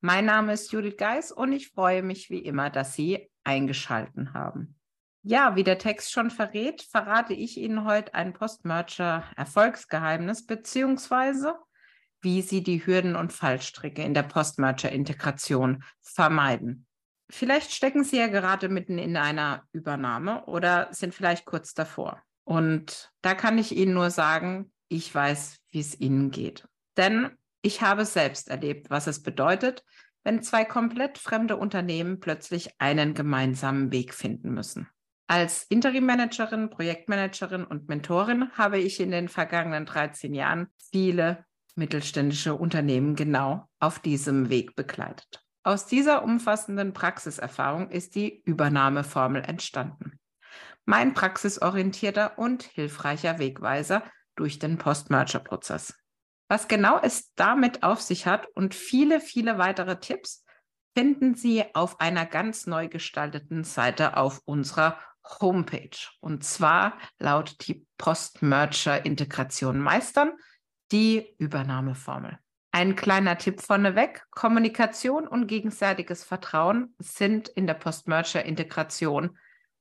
Mein Name ist Judith Geis und ich freue mich wie immer, dass Sie eingeschalten haben. Ja, wie der Text schon verrät, verrate ich Ihnen heute ein Postmerger-Erfolgsgeheimnis beziehungsweise wie Sie die Hürden und Fallstricke in der Postmerger-Integration vermeiden. Vielleicht stecken Sie ja gerade mitten in einer Übernahme oder sind vielleicht kurz davor. Und da kann ich Ihnen nur sagen, ich weiß, wie es Ihnen geht. Denn ich habe selbst erlebt, was es bedeutet, wenn zwei komplett fremde Unternehmen plötzlich einen gemeinsamen Weg finden müssen. Als Interim-Managerin, Projektmanagerin und Mentorin habe ich in den vergangenen 13 Jahren viele mittelständische Unternehmen genau auf diesem Weg begleitet. Aus dieser umfassenden Praxiserfahrung ist die Übernahmeformel entstanden. Mein praxisorientierter und hilfreicher Wegweiser durch den Post-Merger-Prozess. Was genau es damit auf sich hat und viele, viele weitere Tipps finden Sie auf einer ganz neu gestalteten Seite auf unserer Homepage. Und zwar lautet die Post-Merger-Integration meistern, die Übernahmeformel. Ein kleiner Tipp vorneweg. Kommunikation und gegenseitiges Vertrauen sind in der Post-Merger-Integration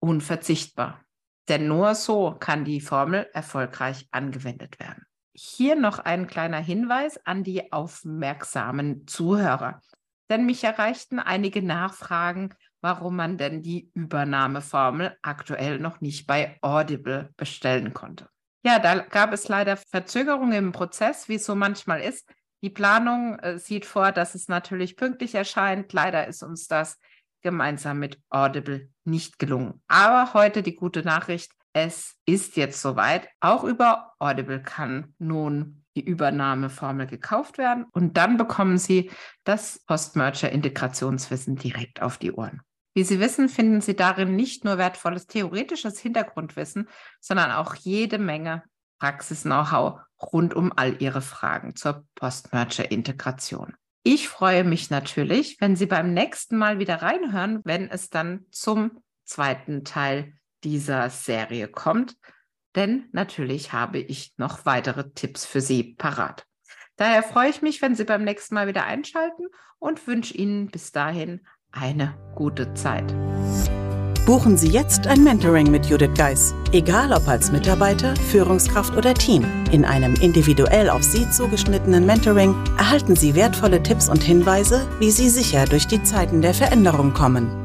unverzichtbar. Denn nur so kann die Formel erfolgreich angewendet werden. Hier noch ein kleiner Hinweis an die aufmerksamen Zuhörer. Denn mich erreichten einige Nachfragen, warum man denn die Übernahmeformel aktuell noch nicht bei Audible bestellen konnte. Ja, da gab es leider Verzögerungen im Prozess, wie es so manchmal ist. Die Planung äh, sieht vor, dass es natürlich pünktlich erscheint. Leider ist uns das gemeinsam mit Audible nicht gelungen. Aber heute die gute Nachricht, es ist jetzt soweit. Auch über Audible kann nun die Übernahmeformel gekauft werden und dann bekommen Sie das Post-Merger-Integrationswissen direkt auf die Ohren. Wie Sie wissen, finden Sie darin nicht nur wertvolles theoretisches Hintergrundwissen, sondern auch jede Menge Praxis-Know-how rund um all Ihre Fragen zur Post-Merger-Integration. Ich freue mich natürlich, wenn Sie beim nächsten Mal wieder reinhören, wenn es dann zum zweiten Teil dieser Serie kommt. Denn natürlich habe ich noch weitere Tipps für Sie parat. Daher freue ich mich, wenn Sie beim nächsten Mal wieder einschalten und wünsche Ihnen bis dahin eine gute Zeit. Buchen Sie jetzt ein Mentoring mit Judith Geis, egal ob als Mitarbeiter, Führungskraft oder Team. In einem individuell auf Sie zugeschnittenen Mentoring erhalten Sie wertvolle Tipps und Hinweise, wie Sie sicher durch die Zeiten der Veränderung kommen.